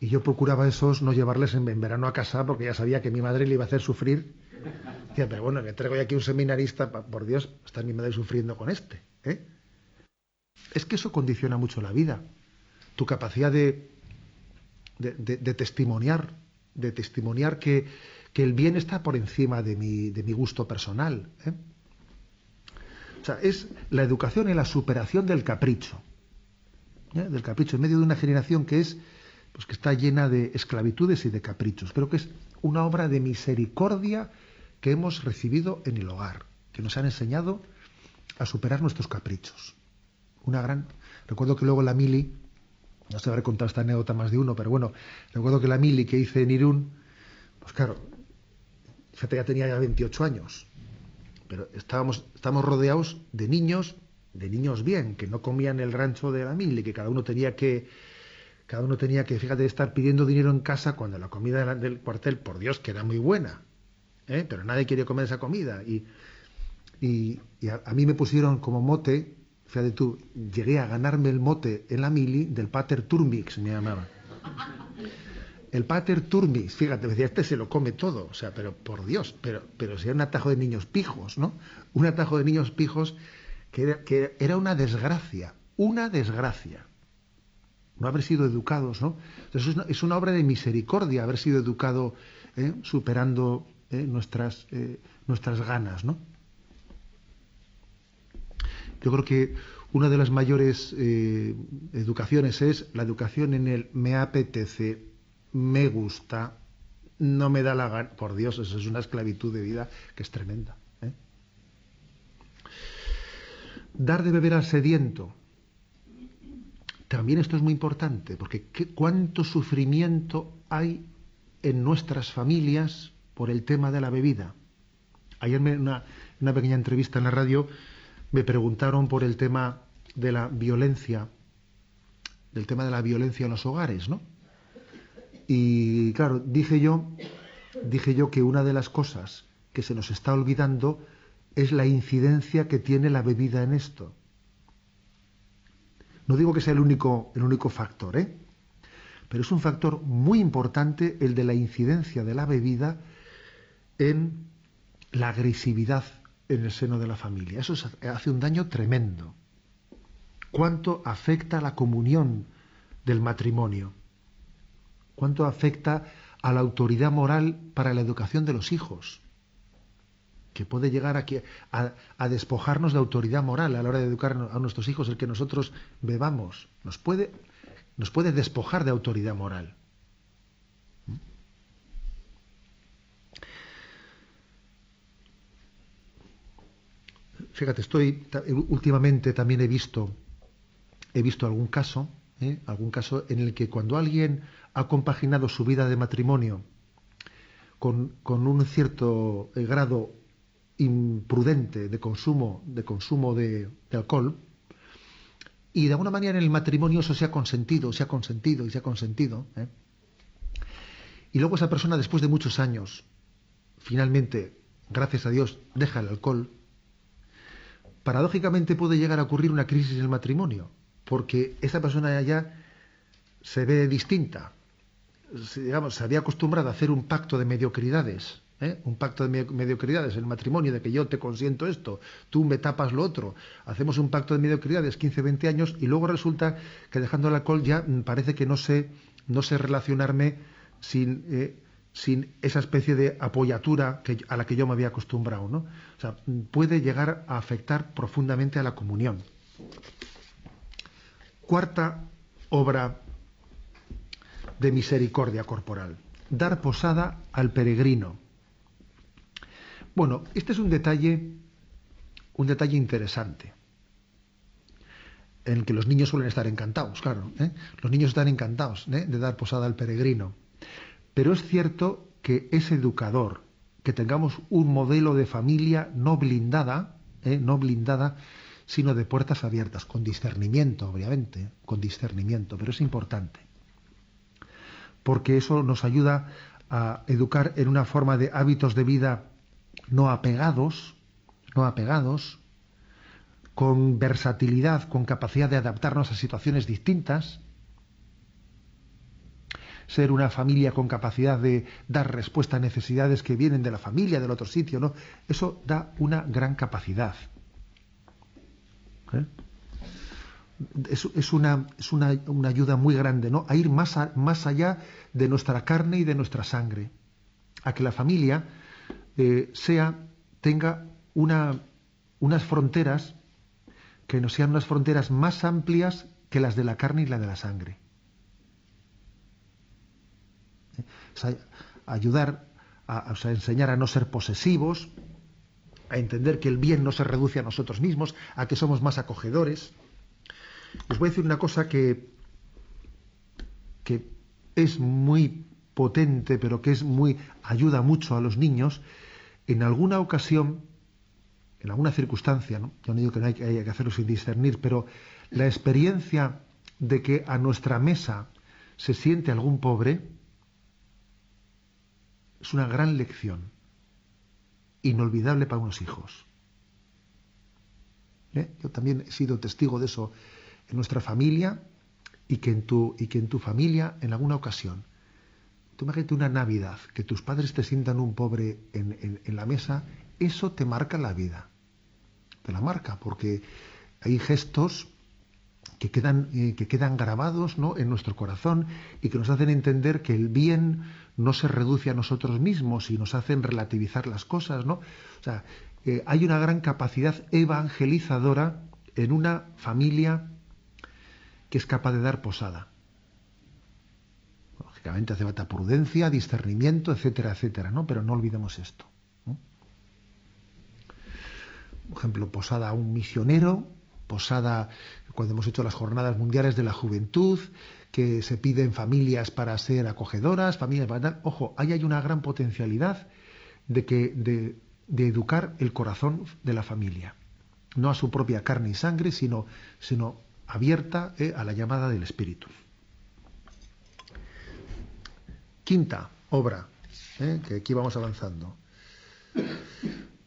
Y yo procuraba esos no llevarles en, verano a casa porque ya sabía que mi madre le iba a hacer sufrir. Pero bueno, que traigo aquí un seminarista, por Dios, está mi madre sufriendo con este. ¿eh? Es que eso condiciona mucho la vida. Tu capacidad de, de, testimoniar, de testimoniar que, el bien está por encima de mi, de mi gusto personal. ¿eh? O sea, es la educación y la superación del capricho. ¿eh? Del capricho en medio de una generación que es pues que está llena de esclavitudes y de caprichos. Creo que es una obra de misericordia que hemos recibido en el hogar, que nos han enseñado a superar nuestros caprichos. Una gran. Recuerdo que luego la mili, no sé habré contado esta anécdota más de uno, pero bueno, recuerdo que la mili que hice en Irún, pues claro, fíjate, ya tenía ya 28 años, pero estábamos, estábamos rodeados de niños, de niños bien, que no comían el rancho de la mili, que cada uno tenía que cada uno tenía que, fíjate, estar pidiendo dinero en casa cuando la comida del cuartel, por Dios, que era muy buena, ¿eh? pero nadie quería comer esa comida. Y, y, a, mí me pusieron como mote, fíjate tú, llegué a ganarme el mote en la mili del Pater Turmix, me llamaba. El Pater Turmix, fíjate, me decía, este se lo come todo, o sea, pero por Dios, pero, pero si era un atajo de niños pijos, ¿no? Un atajo de niños pijos que que era una desgracia, una desgracia no haber sido educados, ¿no? Entonces es una, obra de misericordia haber sido educado ¿eh? superando ¿eh? nuestras, eh, nuestras ganas, ¿no? Yo creo que una de las mayores educaciones es la educación en el me apetece, me gusta, no me da la gana. Por Dios, eso es una esclavitud de vida que es tremenda. Dar de beber al sediento, también esto es muy importante, porque cuánto sufrimiento hay en nuestras familias por el tema de la bebida. Ayer en una, una pequeña entrevista en la radio me preguntaron por el tema de la violencia, del tema de la violencia en los hogares, ¿no? Y claro, dije yo, dije yo que una de las cosas que se nos está olvidando es la incidencia que tiene la bebida en esto. No digo que sea el único, el único factor, ¿eh? pero es un factor muy importante el de la incidencia de la bebida en la agresividad en el seno de la familia. Eso hace un daño tremendo. ¿Cuánto afecta a la comunión del matrimonio? ¿Cuánto afecta a la autoridad moral para la educación de los hijos? que puede llegar aquí a, despojarnos de autoridad moral a la hora de educar a nuestros hijos, el que nosotros bebamos, nos puede, nos puede despojar de autoridad moral. Fíjate, estoy últimamente también he visto he visto algún caso, ¿eh? algún caso en el que cuando alguien ha compaginado su vida de matrimonio con, con un cierto eh, grado imprudente de consumo de, consumo de, alcohol, y de alguna manera en el matrimonio eso se ha consentido, se ha consentido y se ha consentido. ¿eh? Y luego esa persona, después de muchos años, finalmente, gracias a Dios, deja el alcohol. Paradójicamente puede llegar a ocurrir una crisis en el matrimonio, porque esa persona ya se ve distinta. Digamos, se había acostumbrado a hacer un pacto de mediocridades ¿eh? un pacto de mediocridades, el matrimonio, de que yo te consiento esto, tú me tapas lo otro, hacemos un pacto de mediocridades 15, 20 años y luego resulta que dejando el alcohol ya mm, parece que no sé, no sé relacionarme sin, eh, sin esa especie de apoyatura a la que yo me había acostumbrado, ¿no? O sea, puede llegar a afectar profundamente a la comunión. Cuarta obra de misericordia corporal, dar posada al peregrino. Bueno, este es un detalle, un detalle interesante, en el que los niños suelen estar encantados, claro. ¿eh? Los niños están encantados ¿eh? de dar posada al peregrino. Pero es cierto que es educador que tengamos un modelo de familia no blindada, ¿eh? no blindada, sino de puertas abiertas, con discernimiento, obviamente, con discernimiento, pero es importante. Porque eso nos ayuda a educar en una forma de hábitos de vida no apegados, no apegados, con versatilidad, con capacidad de adaptarnos a situaciones distintas, ser una familia con capacidad de dar respuesta a necesidades que vienen de la familia, del otro sitio, ¿no? Eso da una gran capacidad. ¿Eh? Es, una, es una, ayuda muy grande, ¿no? A ir más, más allá de nuestra carne y de nuestra sangre. A que la familia eh, sea, tenga una, unas fronteras que no sean unas fronteras más amplias que las de la carne y la de la sangre. Ayudar a, enseñar a no ser posesivos, a entender que el bien no se reduce a nosotros mismos, a que somos más acogedores. Os voy a decir una cosa que, que es muy potente, pero que es muy ayuda mucho a los niños. En alguna ocasión, en alguna circunstancia, yo no digo que no hay que hacerlo sin discernir, pero la experiencia de que a nuestra mesa se siente algún pobre, es una gran lección, inolvidable para unos hijos. ¿Eh? Yo también he sido testigo de eso en nuestra familia y que en tu, y que en tu familia en alguna ocasión. Tú imagínate una Navidad, que tus padres te sientan un pobre en, en la mesa, eso te marca la vida. Te la marca, porque hay gestos que quedan, eh, que quedan grabados ¿no? en nuestro corazón y que nos hacen entender que el bien no se reduce a nosotros mismos y nos hacen relativizar las cosas. ¿no? O sea, eh, hay una gran capacidad evangelizadora en una familia que es capaz de dar posada. Lógicamente hace falta prudencia, discernimiento, etcétera, etcétera, ¿no? Pero no olvidemos esto. Por ejemplo, posada a un misionero, posada cuando hemos hecho las jornadas mundiales de la juventud, que se piden familias para ser acogedoras, familias para dar. Ojo, ahí hay una gran potencialidad de, que, de, educar el corazón de la familia. No a su propia carne y sangre, sino, sino abierta eh, a la llamada del Espíritu. Quinta obra, eh, que aquí vamos avanzando.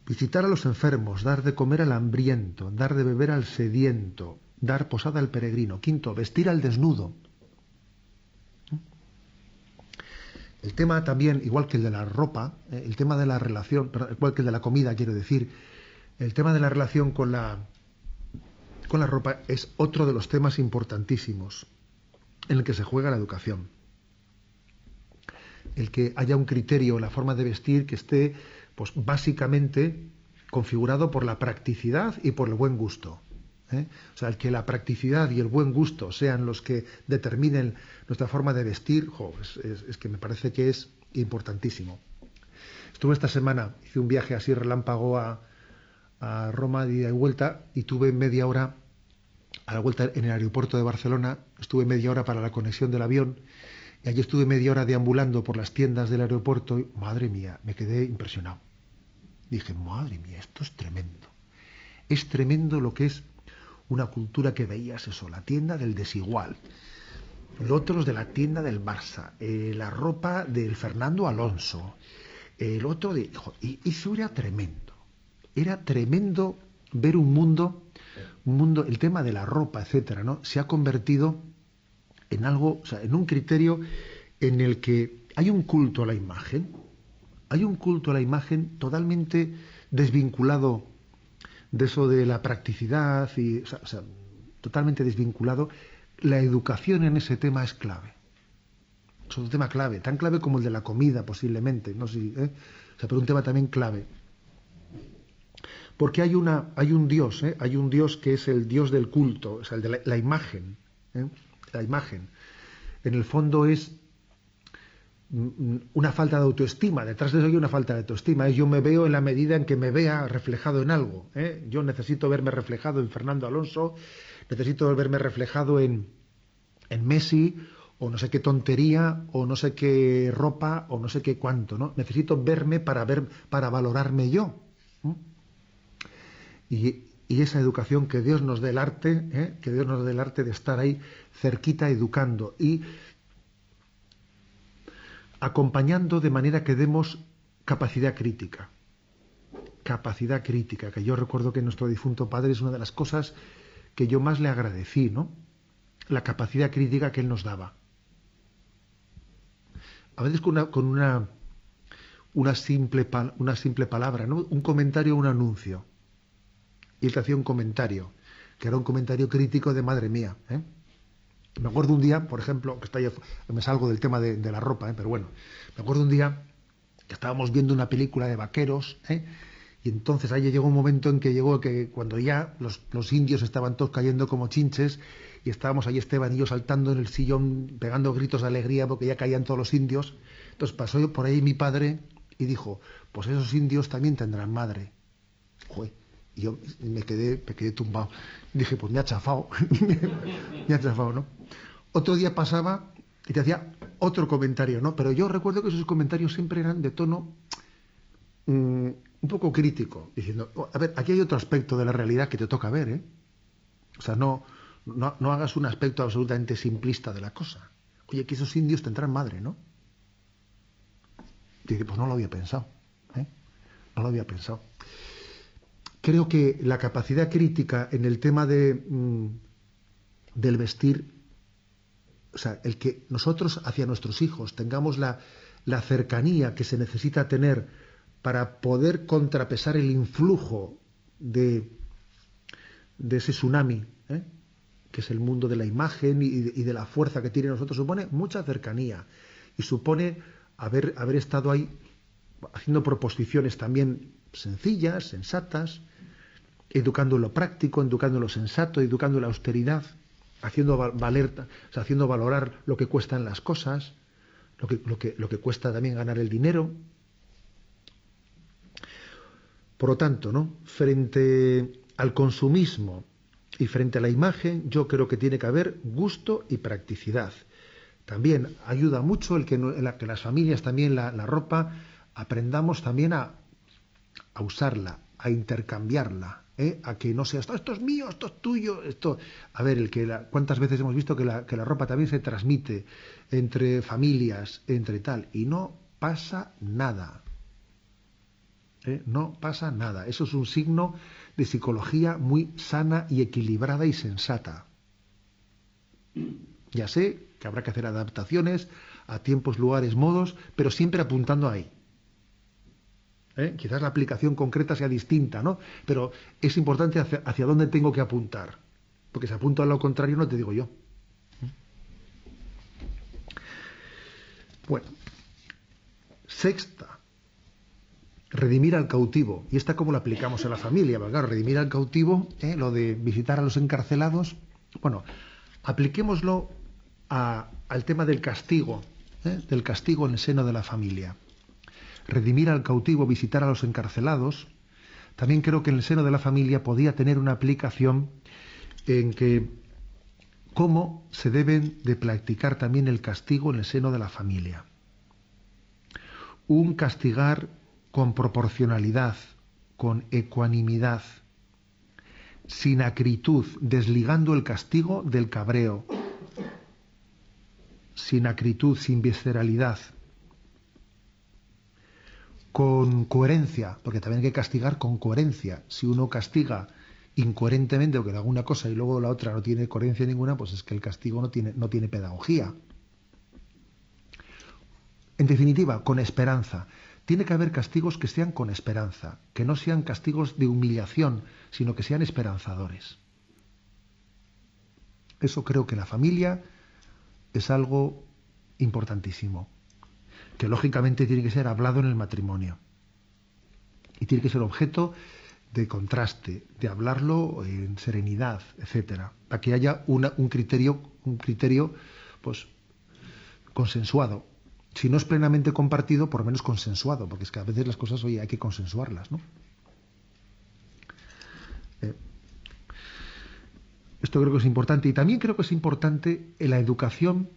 Visitar a los enfermos, dar de comer al hambriento, dar de beber al sediento, dar posada al peregrino. Quinto, vestir al desnudo. El tema también, igual que el de la ropa, eh, el tema de la relación, igual que el de la comida, quiero decir, el tema de la relación con la, con la ropa es otro de los temas importantísimos en el que se juega la educación. El que haya un criterio, la forma de vestir que esté, pues básicamente configurado por la practicidad y por el buen gusto. ¿eh? O sea, el que la practicidad y el buen gusto sean los que determinen nuestra forma de vestir, es, que me parece que es importantísimo. Estuve esta semana, hice un viaje así relámpago a, a Roma de ida y vuelta y tuve media hora a la vuelta en el aeropuerto de Barcelona, estuve media hora para la conexión del avión y allí estuve media hora deambulando por las tiendas del aeropuerto y, madre mía, me quedé impresionado. Dije, madre mía, esto es tremendo. Es tremendo lo que es una cultura que veías eso, la tienda del desigual, los otros de la tienda del Barça, eh, la ropa del Fernando Alonso, el otro de... Y eso era tremendo. Era tremendo ver un mundo, un mundo, el tema de la ropa, etcétera, ¿no? Se ha convertido en algo, o sea, en un criterio en el que hay un culto a la imagen, hay un culto a la imagen totalmente desvinculado de eso de la practicidad y o sea, totalmente desvinculado, la educación en ese tema es clave. Es un tema clave, tan clave como el de la comida, posiblemente. No sé, ¿eh? o sea, pero un tema también clave. Porque hay, una, hay un Dios, ¿eh? hay un Dios que es el Dios del culto, o sea, el de la, imagen. ¿eh? La imagen. En el fondo es una falta de autoestima. Detrás de eso hay una falta de autoestima. Es yo me veo en la medida en que me vea reflejado en algo. ¿eh? Yo necesito verme reflejado en Fernando Alonso, necesito verme reflejado en, en Messi, o no sé qué tontería, o no sé qué ropa, o no sé qué cuánto, ¿no? Necesito verme para ver, para valorarme yo. Y, y, esa educación que Dios nos dé el arte, ¿eh? que Dios nos dé el arte de estar ahí cerquita educando y acompañando de manera que demos capacidad crítica. Capacidad crítica, que yo recuerdo que nuestro difunto padre es una de las cosas que yo más le agradecí, ¿no? La capacidad crítica que él nos daba. A veces con una, con una, una simple, una simple palabra, ¿no? Un comentario, un anuncio. Y él hacía un comentario, que era un comentario crítico de madre mía, ¿eh? Me acuerdo un día, por ejemplo, que está ya, me salgo del tema de, la ropa, ¿eh? pero bueno, me acuerdo un día que estábamos viendo una película de vaqueros, ¿eh? y entonces ahí llegó un momento en que llegó que cuando ya los, los, indios estaban todos cayendo como chinches, y estábamos ahí Esteban y yo saltando en el sillón, pegando gritos de alegría porque ya caían todos los indios, entonces pasó por ahí mi padre y dijo, pues esos indios también tendrán madre. Joder. Y yo me quedé, me quedé tumbado. Dije, pues me ha chafado. me ha chafado, ¿no? Otro día pasaba y te hacía otro comentario, ¿no? Pero yo recuerdo que esos comentarios siempre eran de tono mmm, un poco crítico, diciendo, oh, a ver, aquí hay otro aspecto de la realidad que te toca ver, ¿eh? O sea, no, no, no hagas un aspecto absolutamente simplista de la cosa. Oye, que esos indios tendrán madre, ¿no? Dice, pues no lo había pensado, ¿eh? No lo había pensado creo que la capacidad crítica en el tema de, mmm, del vestir, o sea, el que nosotros hacia nuestros hijos tengamos la, la, cercanía que se necesita tener para poder contrapesar el influjo de, de ese tsunami, ¿eh? que es el mundo de la imagen y, y, de la fuerza que tiene nosotros, supone mucha cercanía y supone haber, haber estado ahí haciendo proposiciones también sencillas, sensatas, educando lo práctico, educando lo sensato, educando la austeridad, haciendo valer, haciendo valorar lo que cuestan las cosas, lo que, lo, que, lo que cuesta también ganar el dinero. Por lo tanto, ¿no? frente al consumismo y frente a la imagen, yo creo que tiene que haber gusto y practicidad. También ayuda mucho el que, la, que las familias también la, la ropa aprendamos también a, a usarla, a intercambiarla, ¿eh? a que no sea esto, esto es mío, esto es tuyo, esto. A ver, el que cuántas veces hemos visto que la, que la ropa también se transmite entre familias, entre tal, y no pasa nada. ¿Eh? No pasa nada. Eso es un signo de psicología muy sana y equilibrada y sensata. Ya sé que habrá que hacer adaptaciones a tiempos, lugares, modos, pero siempre apuntando ahí. ¿Eh? Quizás la aplicación concreta sea distinta, ¿no? Pero es importante hacia, dónde tengo que apuntar. Porque si apunto a lo contrario no te digo yo. Bueno. Sexta. Redimir al cautivo. Y esta cómo lo aplicamos en la familia. Claro, redimir al cautivo, ¿eh? lo de visitar a los encarcelados. Bueno, apliquémoslo a, al tema del castigo, ¿eh? del castigo en el seno de la familia redimir al cautivo, visitar a los encarcelados, también creo que en el seno de la familia podía tener una aplicación en que cómo se deben de practicar también el castigo en el seno de la familia. Un castigar con proporcionalidad, con ecuanimidad, sin acritud, desligando el castigo del cabreo, sin acritud, sin visceralidad, con coherencia, porque también hay que castigar con coherencia. Si uno castiga incoherentemente o que haga una cosa y luego la otra no tiene coherencia ninguna, pues es que el castigo no tiene, no tiene pedagogía. En definitiva, con esperanza. Tiene que haber castigos que sean con esperanza, que no sean castigos de humillación, sino que sean esperanzadores. Eso creo que la familia es algo importantísimo, que lógicamente tiene que ser hablado en el matrimonio. Y tiene que ser objeto de contraste, de hablarlo en serenidad, etcétera, para que haya un criterio, un criterio, pues, consensuado. Si no es plenamente compartido, por lo menos consensuado, porque es que a veces las cosas, hoy hay que consensuarlas, ¿no? Eh, esto creo que es importante. Y también creo que es importante en la educación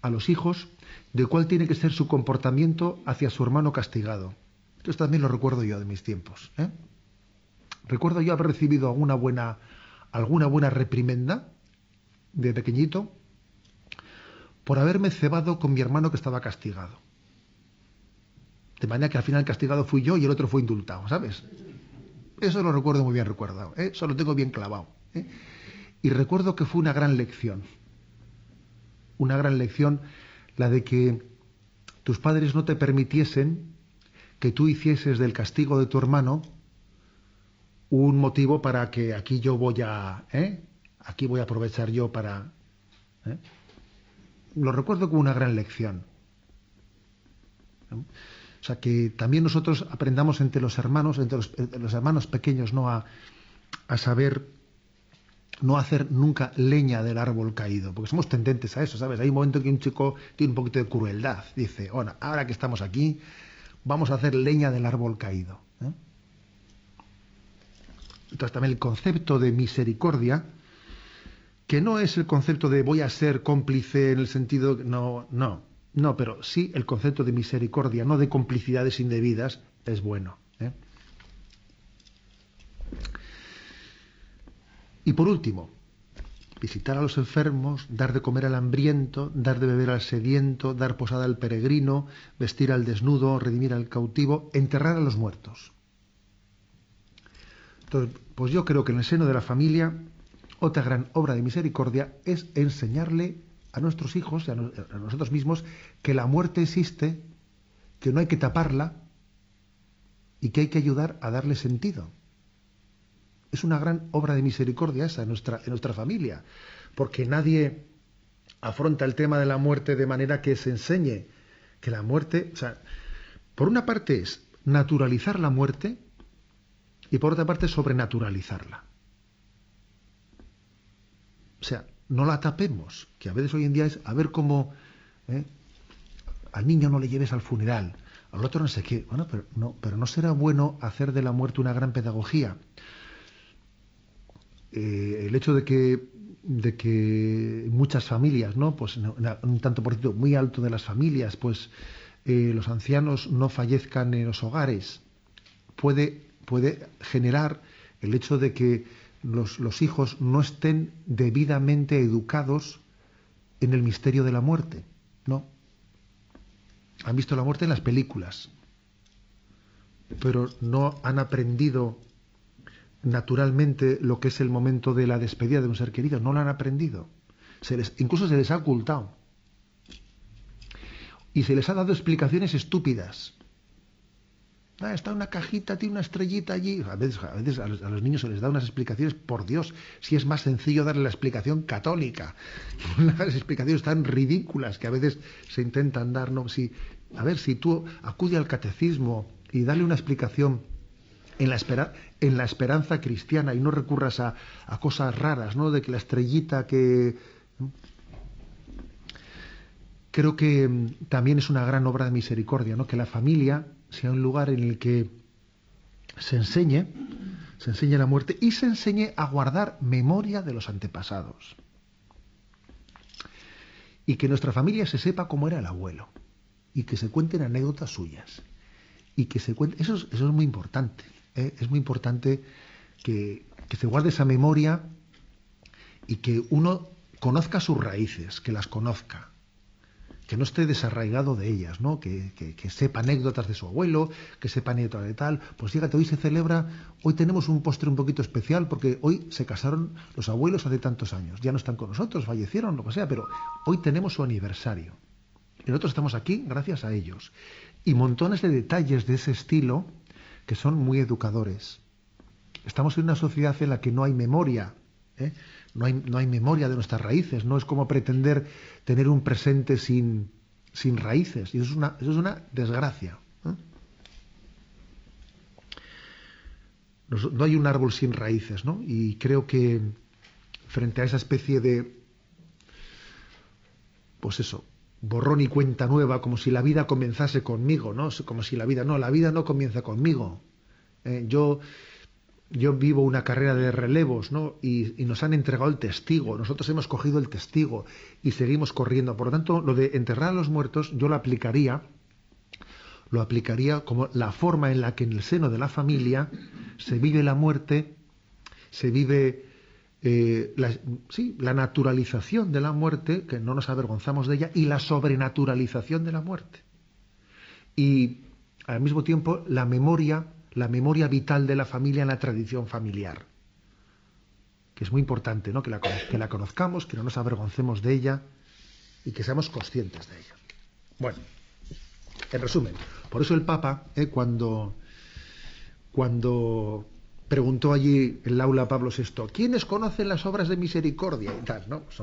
a los hijos de cuál tiene que ser su comportamiento hacia su hermano castigado. Esto también lo recuerdo yo de mis tiempos. ¿eh? Recuerdo yo haber recibido alguna buena, alguna buena reprimenda de pequeñito por haberme cebado con mi hermano que estaba castigado. De manera que al final castigado fui yo y el otro fue indultado, ¿sabes? Eso lo recuerdo muy bien recordado, ¿eh? eso lo tengo bien clavado. ¿eh? Y recuerdo que fue una gran lección, una gran lección la de que tus padres no te permitiesen que tú hicieses del castigo de tu hermano un motivo para que aquí yo voy a, ¿eh? aquí voy a aprovechar yo para. ¿eh? Lo recuerdo como una gran lección. O sea que también nosotros aprendamos entre los hermanos, entre los, hermanos pequeños, no a, a saber no hacer nunca leña del árbol caído, porque somos tendentes a eso, ¿sabes? Hay un momento que un chico tiene un poquito de crueldad, dice, bueno, ahora que estamos aquí, vamos a hacer leña del árbol caído. ¿eh? Entonces también el concepto de misericordia, que no es el concepto de voy a ser cómplice en el sentido, no, no, no, pero sí el concepto de misericordia, no de complicidades indebidas, es bueno. ¿eh? Y por último, visitar a los enfermos, dar de comer al hambriento, dar de beber al sediento, dar posada al peregrino, vestir al desnudo, redimir al cautivo, enterrar a los muertos. Pues yo creo que en el seno de la familia, otra gran obra de misericordia es enseñarle a nuestros hijos y a, nosotros mismos que la muerte existe, que no hay que taparla y que hay que ayudar a darle sentido. Es una gran obra de misericordia esa en nuestra, familia, porque nadie afronta el tema de la muerte de manera que se enseñe que la muerte, o sea, por una parte es naturalizar la muerte y por otra parte sobrenaturalizarla. O sea, no la tapemos, que a veces hoy en día es a ver cómo ¿eh? al niño no le lleves al funeral, al otro no sé qué. Bueno, pero no, pero no será bueno hacer de la muerte una gran pedagogía. Eh, el hecho de que de que muchas familias, ¿no? Pues un tanto por ciento muy alto de las familias, pues eh, los ancianos no fallezcan en los hogares, puede, puede generar el hecho de que los, los hijos no estén debidamente educados en el misterio de la muerte, ¿no? Han visto la muerte en las películas, pero no han aprendido naturalmente lo que es el momento de la despedida de un ser querido. No lo han aprendido. Se les, incluso se les ha ocultado. Y se les ha dado explicaciones estúpidas. Ah, está una cajita, tiene una estrellita allí. A veces, a, veces a, los, niños se les da unas explicaciones, por Dios, si es más sencillo darle la explicación católica. Unas explicaciones tan ridículas que a veces se intentan dar. ¿no? Si, a ver, si tú acude al catecismo y dale una explicación en la, en la esperanza cristiana y no recurras a, cosas raras, ¿no? De que la estrellita que... Creo que mm, también es una gran obra de misericordia, ¿no? Que la familia sea un lugar en el que se enseñe, se enseñe la muerte y se enseñe a guardar memoria de los antepasados. Y que nuestra familia se sepa cómo era el abuelo y que se cuenten anécdotas suyas. Y que se cuente, eso eso es muy importante. ¿Eh? es muy importante que, se guarde esa memoria y que uno conozca sus raíces, que las conozca, que no esté desarraigado de ellas, ¿no? Que, sepa anécdotas de su abuelo, que sepa anécdotas de tal. Pues fíjate, hoy se celebra, hoy tenemos un postre un poquito especial porque hoy se casaron los abuelos hace tantos años. Ya no están con nosotros, fallecieron, lo que sea, pero hoy tenemos su aniversario. Y nosotros estamos aquí gracias a ellos. Y montones de detalles de ese estilo que son muy educadores. Estamos en una sociedad en la que no hay memoria, ¿eh? no, hay, no, hay, memoria de nuestras raíces, no es como pretender tener un presente sin, sin raíces. Y eso es una, eso es una desgracia. No hay un árbol sin raíces, ¿no? Y creo que frente a esa especie de, pues eso, borrón y cuenta nueva, como si la vida comenzase conmigo, ¿no? Como si la vida, no, la vida no comienza conmigo. Eh, yo, yo vivo una carrera de relevos, ¿no? Y, y, nos han entregado el testigo, nosotros hemos cogido el testigo y seguimos corriendo. Por lo tanto, lo de enterrar a los muertos, yo lo aplicaría, lo aplicaría como la forma en la que en el seno de la familia se vive la muerte, se vive eh, la, sí, la naturalización de la muerte, que no nos avergonzamos de ella, y la sobrenaturalización de la muerte. Y al mismo tiempo la memoria, la memoria vital de la familia en la tradición familiar, que es muy importante, ¿no? que, la, que la conozcamos, que no nos avergoncemos de ella y que seamos conscientes de ella. Bueno, en resumen, por eso el Papa, eh, cuando, cuando preguntó allí en el aula Pablo VI, ¿quiénes conocen las obras de misericordia? Y tal, ¿no? Pues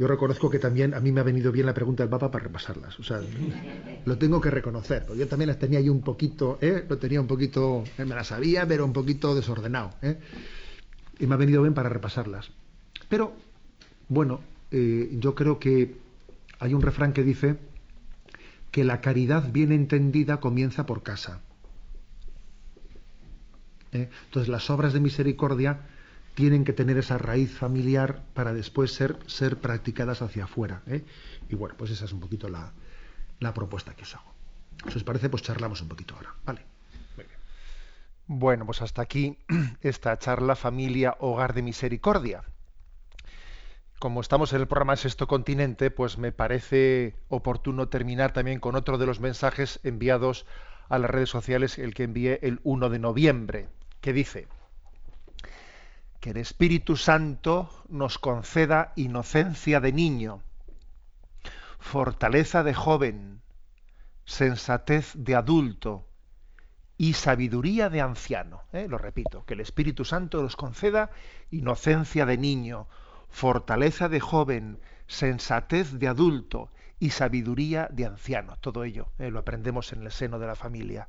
yo reconozco que también a mí me ha venido bien la pregunta del Papa para repasarlas. O sea, lo tengo que reconocer. Yo también las tenía ahí un poquito, ¿eh? lo tenía un poquito, eh, me las sabía, pero un poquito desordenado. ¿eh? Y me ha venido bien para repasarlas. Pero, bueno, eh, yo creo que hay un refrán que dice que la caridad bien entendida comienza por casa. ¿Eh? Entonces las obras de misericordia tienen que tener esa raíz familiar para después ser, ser practicadas hacia afuera. ¿eh? Y bueno, pues esa es un poquito la, la, propuesta que os hago. Si os parece, pues charlamos un poquito ahora. Vale. Bueno, pues hasta aquí esta charla Familia Hogar de Misericordia. Como estamos en el programa Sexto Continente, pues me parece oportuno terminar también con otro de los mensajes enviados a las redes sociales, el que envié el 1 de noviembre que dice que el Espíritu Santo nos conceda inocencia de niño, fortaleza de joven, sensatez de adulto y sabiduría de anciano. ¿eh? Lo repito, que el Espíritu Santo nos conceda inocencia de niño, fortaleza de joven, sensatez de adulto y sabiduría de anciano. Todo ello ¿eh? lo aprendemos en el seno de la familia